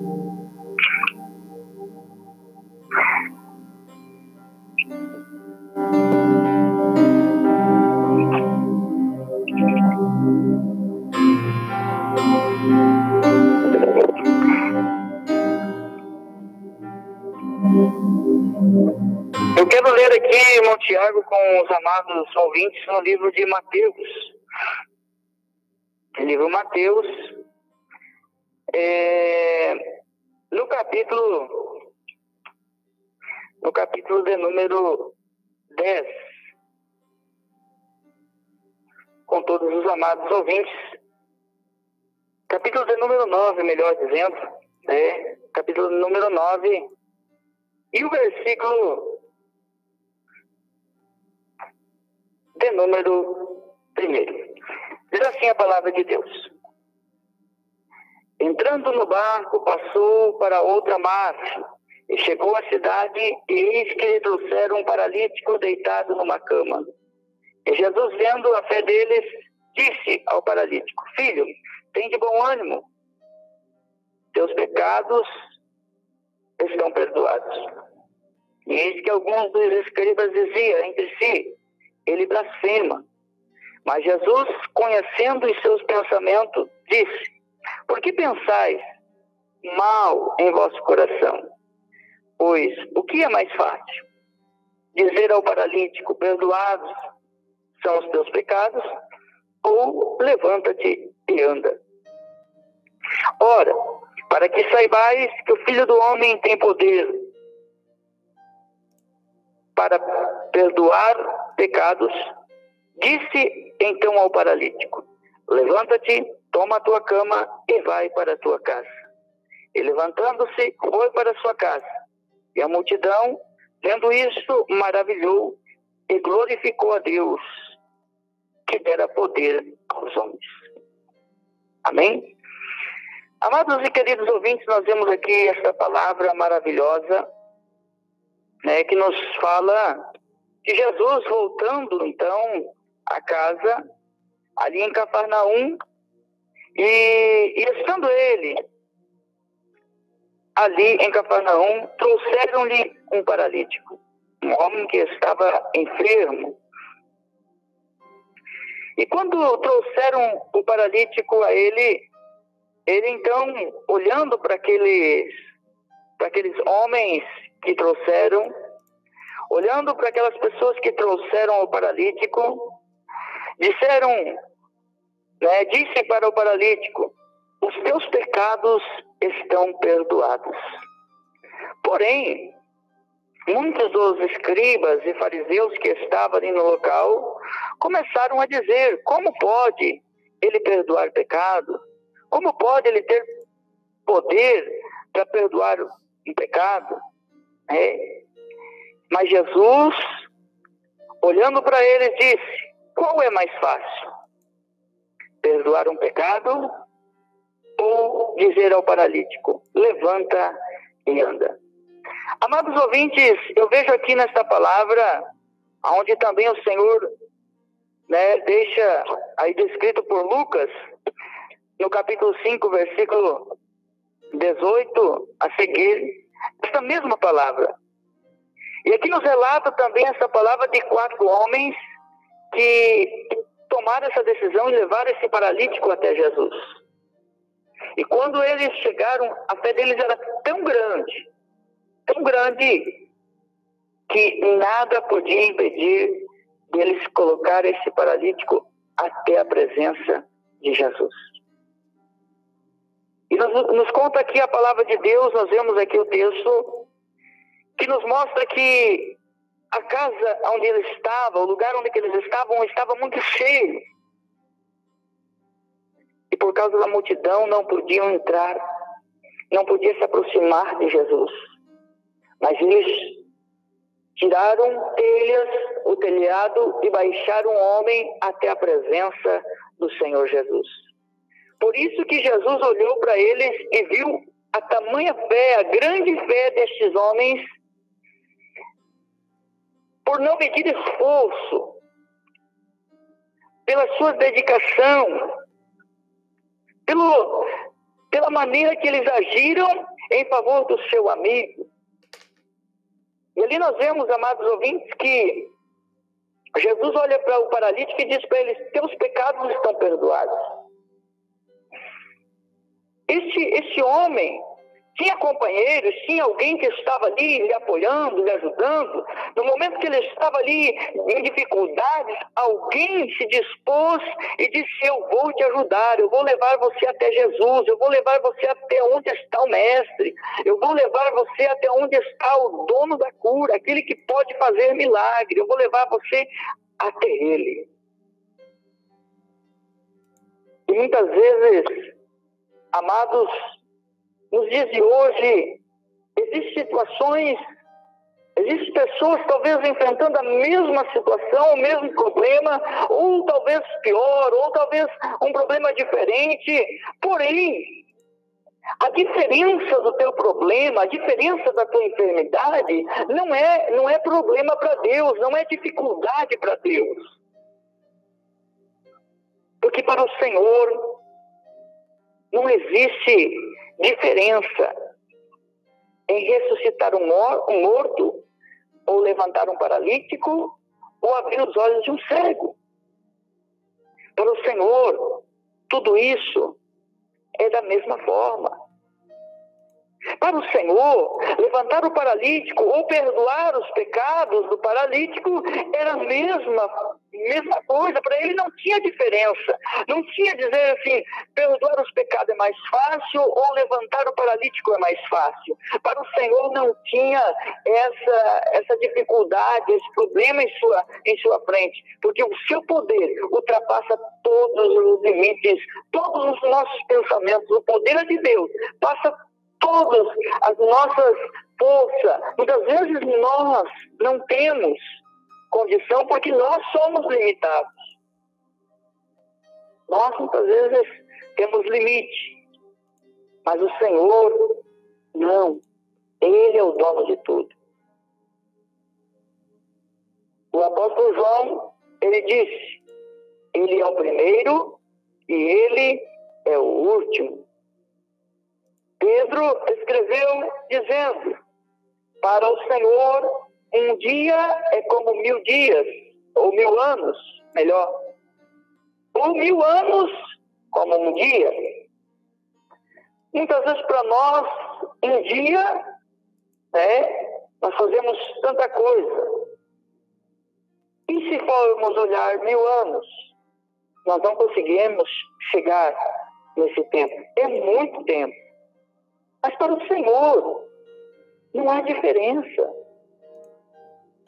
Eu quero ler aqui, irmão Tiago, com os amados ouvintes, no livro de Mateus. Livro Mateus, é, no capítulo, no capítulo de número 10, com todos os amados ouvintes, capítulo de número 9, melhor dizendo, é, capítulo número 9, e o versículo de número primeiro. Diz assim a palavra de Deus. Entrando no barco, passou para outra margem e chegou à cidade e eis que lhe trouxeram um paralítico deitado numa cama. E Jesus, vendo a fé deles, disse ao paralítico, Filho, tem de bom ânimo, teus pecados estão perdoados. E eis que alguns dos escribas diziam entre si, ele blasfema. Mas Jesus, conhecendo os seus pensamentos, disse, por que pensais mal em vosso coração? Pois o que é mais fácil? Dizer ao paralítico, perdoados são os teus pecados, ou levanta-te e anda. Ora, para que saibais que o Filho do Homem tem poder para perdoar pecados, disse então ao paralítico: Levanta-te, toma a tua cama e vai para a tua casa. E levantando-se, foi para sua casa. E a multidão, vendo isso, maravilhou e glorificou a Deus, que dera poder aos homens. Amém? Amados e queridos ouvintes, nós vemos aqui esta palavra maravilhosa né, que nos fala que Jesus voltando então à casa ali em Cafarnaum e, e estando ele ali em Cafarnaum trouxeram-lhe um paralítico, um homem que estava enfermo. E quando trouxeram o paralítico a ele, ele então olhando para aqueles para aqueles homens que trouxeram, olhando para aquelas pessoas que trouxeram o paralítico, disseram, né, disse para o paralítico: os teus pecados estão perdoados. Porém, muitos dos escribas e fariseus que estavam ali no local começaram a dizer: como pode ele perdoar pecado? Como pode ele ter poder para perdoar um pecado? É. Mas Jesus, olhando para ele, disse: qual é mais fácil? Perdoar um pecado ou dizer ao paralítico: levanta e anda? Amados ouvintes, eu vejo aqui nesta palavra, onde também o Senhor né, deixa aí descrito por Lucas, no capítulo 5, versículo 18 a seguir, essa mesma palavra. E aqui nos relata também essa palavra de quatro homens que tomaram essa decisão e levaram esse paralítico até Jesus. E quando eles chegaram, a fé deles era tão grande, tão grande, que nada podia impedir deles colocar esse paralítico até a presença de Jesus. E nos, nos conta aqui a palavra de Deus, nós vemos aqui o texto que nos mostra que a casa onde ele estava, o lugar onde eles estavam, estava muito cheio. E por causa da multidão não podiam entrar, não podiam se aproximar de Jesus. Mas eles tiraram telhas, o telhado e baixaram o homem até a presença do Senhor Jesus. Por isso que Jesus olhou para eles e viu a tamanha fé, a grande fé destes homens, por não medir esforço, pela sua dedicação, pelo, pela maneira que eles agiram em favor do seu amigo. E ali nós vemos, amados ouvintes, que Jesus olha para o paralítico e diz para ele: Teus pecados estão perdoados. Esse, esse homem tinha companheiros, tinha alguém que estava ali lhe apoiando, lhe ajudando. No momento que ele estava ali em dificuldades, alguém se dispôs e disse: Eu vou te ajudar, eu vou levar você até Jesus, eu vou levar você até onde está o Mestre, eu vou levar você até onde está o dono da cura, aquele que pode fazer milagre, eu vou levar você até Ele. E muitas vezes, amados, nos dias de hoje, existem situações, existem pessoas talvez enfrentando a mesma situação, o mesmo problema, ou talvez pior, ou talvez um problema diferente. Porém, a diferença do teu problema, a diferença da tua enfermidade, não é, não é problema para Deus, não é dificuldade para Deus. Porque para o Senhor não existe diferença em ressuscitar um morto, ou levantar um paralítico, ou abrir os olhos de um cego. Para o Senhor, tudo isso é da mesma forma. Para o Senhor, levantar o paralítico ou perdoar os pecados do paralítico era a mesma, mesma coisa. Para ele não tinha diferença. Não tinha dizer assim, perdoar os pecados é mais fácil ou levantar o paralítico é mais fácil. Para o Senhor não tinha essa, essa dificuldade, esse problema em sua, em sua frente. Porque o seu poder ultrapassa todos os limites, todos os nossos pensamentos. O poder é de Deus passa todas as nossas forças. Muitas vezes nós não temos condição porque nós somos limitados. Nós muitas vezes temos limite, mas o Senhor não. Ele é o dono de tudo. O apóstolo João, ele disse: Ele é o primeiro e ele é o último. Pedro escreveu dizendo: Para o Senhor, um dia é como mil dias, ou mil anos, melhor. Ou mil anos como um dia. Muitas vezes para nós, um dia, né, nós fazemos tanta coisa. E se formos olhar mil anos, nós não conseguimos chegar nesse tempo. É muito tempo. Mas para o Senhor não há diferença.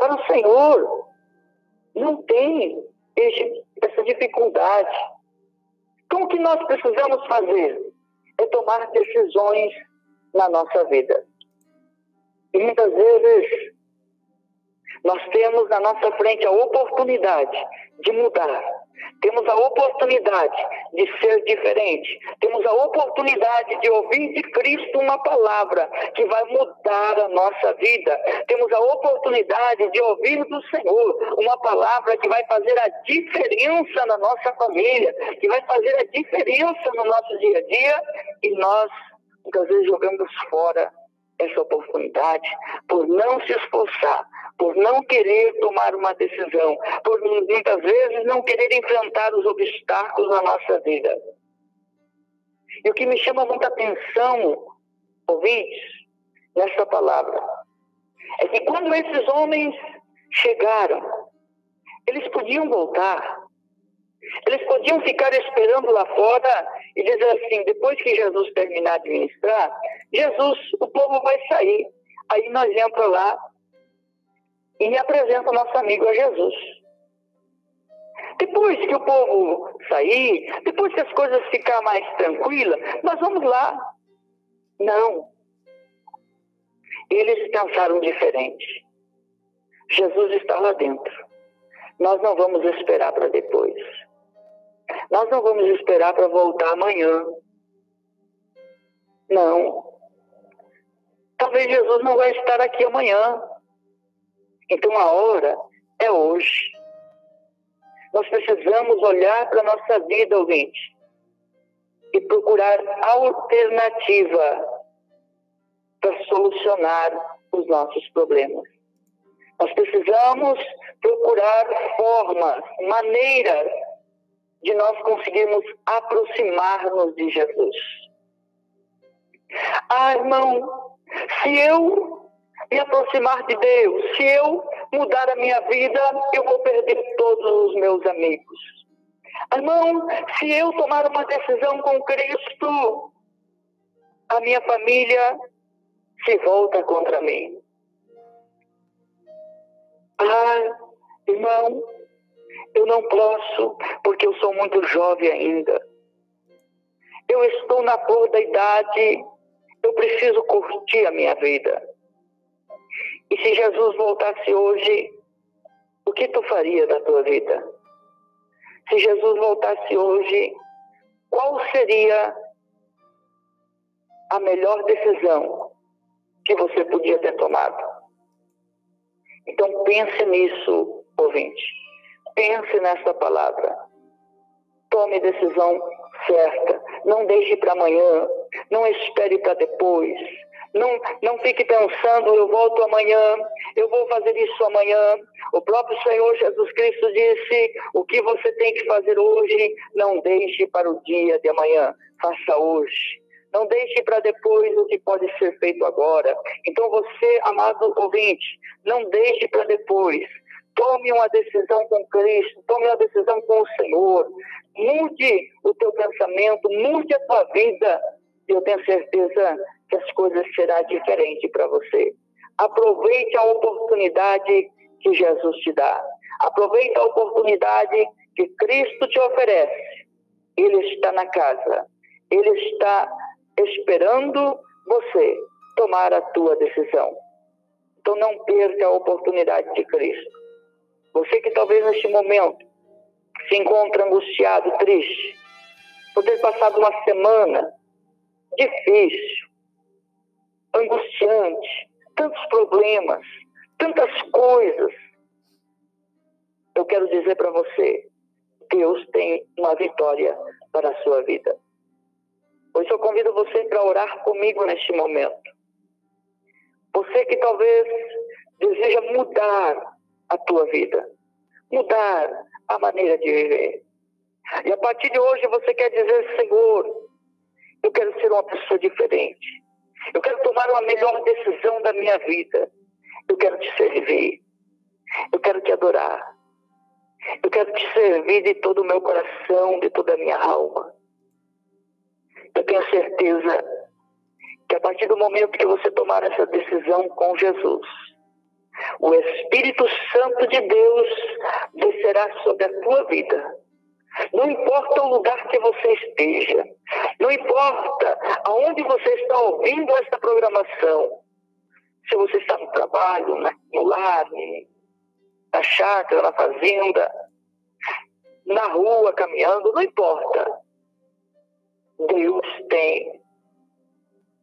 Para o Senhor não tem esse, essa dificuldade. Então, o que nós precisamos fazer é tomar decisões na nossa vida. E muitas vezes nós temos na nossa frente a oportunidade de mudar temos a oportunidade de ser diferente. Temos a oportunidade de ouvir de Cristo uma palavra que vai mudar a nossa vida. Temos a oportunidade de ouvir do Senhor uma palavra que vai fazer a diferença na nossa família, que vai fazer a diferença no nosso dia a dia e nós muitas vezes jogamos fora essa oportunidade por não se esforçar, por não querer tomar uma decisão, por muitas vezes não querer enfrentar os obstáculos na nossa vida. E o que me chama muita atenção, ouvintes, nessa palavra, é que quando esses homens chegaram, eles podiam voltar, eles podiam ficar esperando lá fora e dizer assim: depois que Jesus terminar de ministrar, Jesus, o povo vai sair. Aí nós entramos lá e apresenta o nosso amigo a Jesus. Depois que o povo sair, depois que as coisas ficar mais tranquilas, nós vamos lá. Não. Eles pensaram diferente. Jesus está lá dentro. Nós não vamos esperar para depois. Nós não vamos esperar para voltar amanhã. Não. Talvez Jesus não vai estar aqui amanhã. Então a hora é hoje. Nós precisamos olhar para a nossa vida, ouvinte. e procurar alternativa para solucionar os nossos problemas. Nós precisamos procurar formas, maneiras de nós conseguirmos aproximar-nos de Jesus. Ah, irmão, se eu me aproximar de Deus, se eu mudar a minha vida, eu vou perder todos os meus amigos. Irmão, se eu tomar uma decisão com Cristo, a minha família se volta contra mim. Ah, irmão, eu não posso porque eu sou muito jovem ainda. Eu estou na cor da idade, eu preciso curtir a minha vida. E se Jesus voltasse hoje, o que tu faria da tua vida? Se Jesus voltasse hoje, qual seria a melhor decisão que você podia ter tomado? Então pense nisso, ouvinte. Pense nessa palavra. Tome decisão certa. Não deixe para amanhã. Não espere para depois. Não, não fique pensando, eu volto amanhã, eu vou fazer isso amanhã. O próprio Senhor Jesus Cristo disse: o que você tem que fazer hoje, não deixe para o dia de amanhã, faça hoje. Não deixe para depois o que pode ser feito agora. Então, você, amado ouvinte, não deixe para depois. Tome uma decisão com Cristo, tome uma decisão com o Senhor. Mude o teu pensamento, mude a tua vida. Eu tenho certeza que as coisas serão diferentes para você. Aproveite a oportunidade que Jesus te dá. Aproveite a oportunidade que Cristo te oferece. Ele está na casa. Ele está esperando você tomar a tua decisão. Então não perca a oportunidade de Cristo. Você que talvez neste momento se encontra angustiado, triste, por ter passado uma semana difícil, angustiante, tantos problemas, tantas coisas. Eu quero dizer para você, Deus tem uma vitória para a sua vida. Isso eu convido você para orar comigo neste momento. Você que talvez deseja mudar a tua vida, mudar a maneira de viver. E a partir de hoje você quer dizer, Senhor, eu quero ser uma pessoa diferente. Eu quero tomar uma melhor decisão da minha vida. Eu quero te servir. Eu quero te adorar. Eu quero te servir de todo o meu coração, de toda a minha alma. Eu tenho certeza que a partir do momento que você tomar essa decisão com Jesus, o Espírito Santo de Deus descerá sobre a tua vida. Não importa o lugar que você esteja, não importa aonde você está ouvindo esta programação, se você está no trabalho, no lar, na chácara, na fazenda, na rua, caminhando, não importa. Deus tem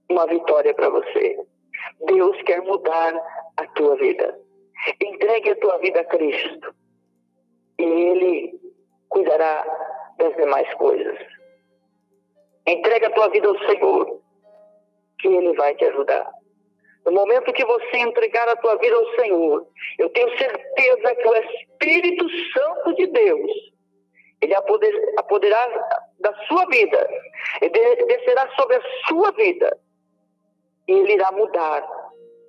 uma vitória para você. Deus quer mudar a tua vida. Entregue a tua vida a Cristo. E Ele cuidará das demais coisas. Entregue a tua vida ao Senhor, que Ele vai te ajudar. No momento que você entregar a tua vida ao Senhor, eu tenho certeza que o Espírito Santo de Deus, ele apoderará da sua vida, ele descerá sobre a sua vida e ele irá mudar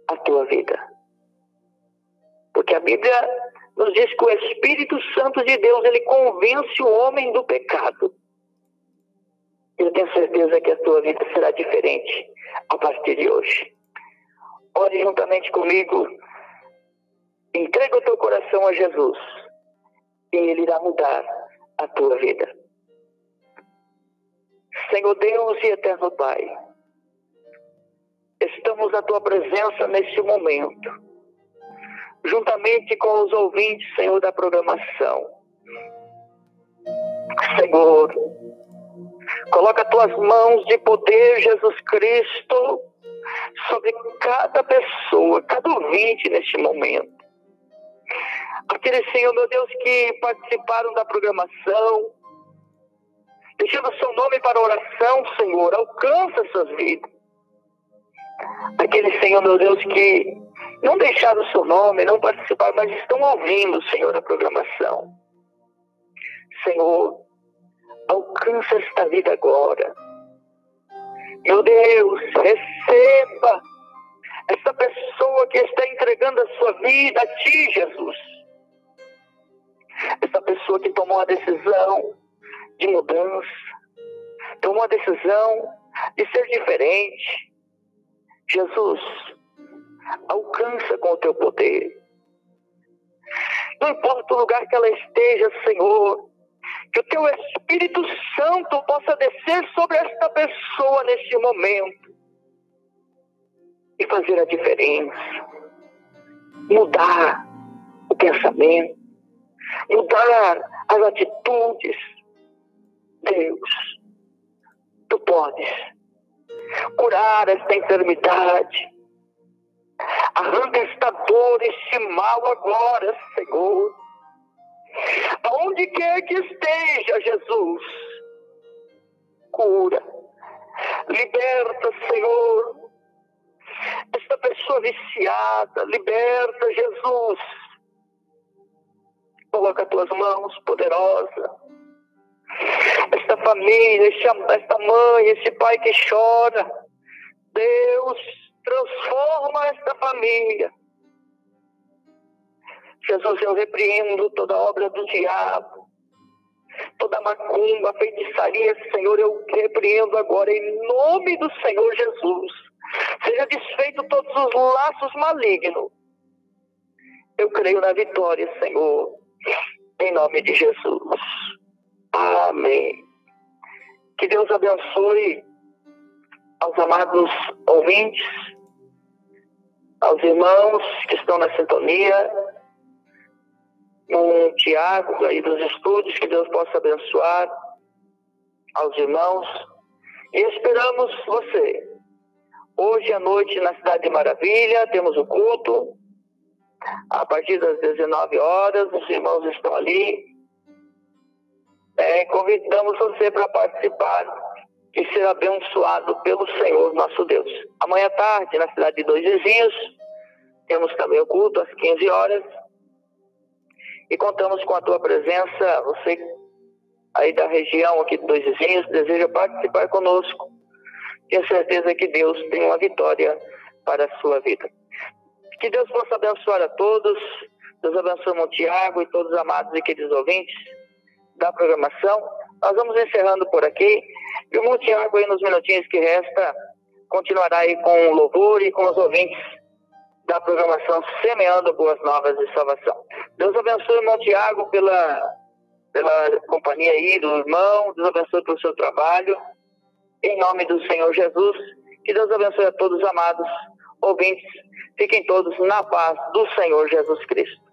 a tua vida. Porque a Bíblia nos diz que o Espírito Santo de Deus, ele convence o homem do pecado. Eu tenho certeza que a tua vida será diferente a partir de hoje. Ore juntamente comigo. Entrega o teu coração a Jesus e ele irá mudar a tua vida. Senhor Deus e eterno Pai, estamos na tua presença neste momento, juntamente com os ouvintes, Senhor, da programação. Senhor, coloca tuas mãos de poder, Jesus Cristo, sobre cada pessoa, cada ouvinte neste momento. Aqueles, Senhor, meu Deus, que participaram da programação, deixando seu nome para oração, Senhor, alcança essas vidas. Aquele Senhor, meu Deus, que não deixaram o seu nome, não participaram, mas estão ouvindo, Senhor, a programação. Senhor, alcança esta vida agora. Meu Deus, receba essa pessoa que está entregando a sua vida a Ti, Jesus. Essa pessoa que tomou a decisão de mudança, tomou a decisão de ser diferente. Jesus, alcança com o teu poder. Não importa o lugar que ela esteja, Senhor, que o teu Espírito Santo possa descer sobre esta pessoa neste momento e fazer a diferença. Mudar o pensamento, mudar as atitudes. Deus, tu podes curar esta enfermidade. Arranca esta dor, este mal agora, Senhor. Aonde quer que esteja, Jesus, cura. Liberta, Senhor, esta pessoa viciada, liberta, Jesus. Coloca as tuas mãos poderosa. Esta família, esta mãe, esse pai que chora. Deus, transforma esta família. Jesus, eu repreendo toda obra do diabo, toda macumba, feitiçaria, Senhor, eu repreendo agora em nome do Senhor Jesus. Seja desfeito todos os laços malignos. Eu creio na vitória, Senhor, em nome de Jesus. Amém. Que Deus abençoe aos amados ouvintes, aos irmãos que estão na sintonia, no Tiago aí dos estúdios, que Deus possa abençoar aos irmãos. E esperamos você Hoje à noite, na Cidade de Maravilha, temos o culto. A partir das 19 horas, os irmãos estão ali. É, convidamos você para participar e ser abençoado pelo Senhor nosso Deus. Amanhã à tarde, na cidade de Dois Vizinhos, temos também o culto às 15 horas. E contamos com a tua presença, você aí da região aqui de Dois Vizinhos, deseja participar conosco tenho certeza que Deus tem uma vitória para a sua vida. Que Deus possa abençoar a todos. Deus abençoe o Tiago e todos os amados e queridos ouvintes da programação. Nós vamos encerrando por aqui. E o Tiago, aí nos minutinhos que resta, continuará aí com o louvor e com os ouvintes da programação Semeando Boas Novas de Salvação. Deus abençoe o Tiago pela, pela companhia aí do irmão. Deus abençoe pelo seu trabalho. Em nome do Senhor Jesus, que Deus abençoe a todos amados ouvintes. Fiquem todos na paz do Senhor Jesus Cristo.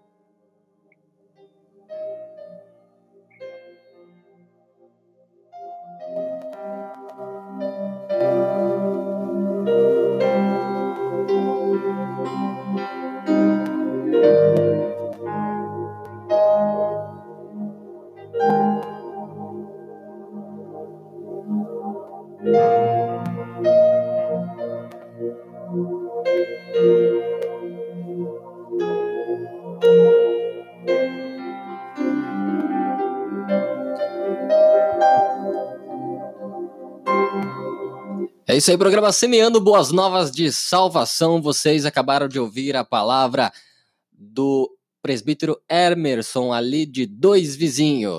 É isso aí, programa Semeando Boas Novas de Salvação. Vocês acabaram de ouvir a palavra do presbítero Emerson ali de Dois Vizinhos.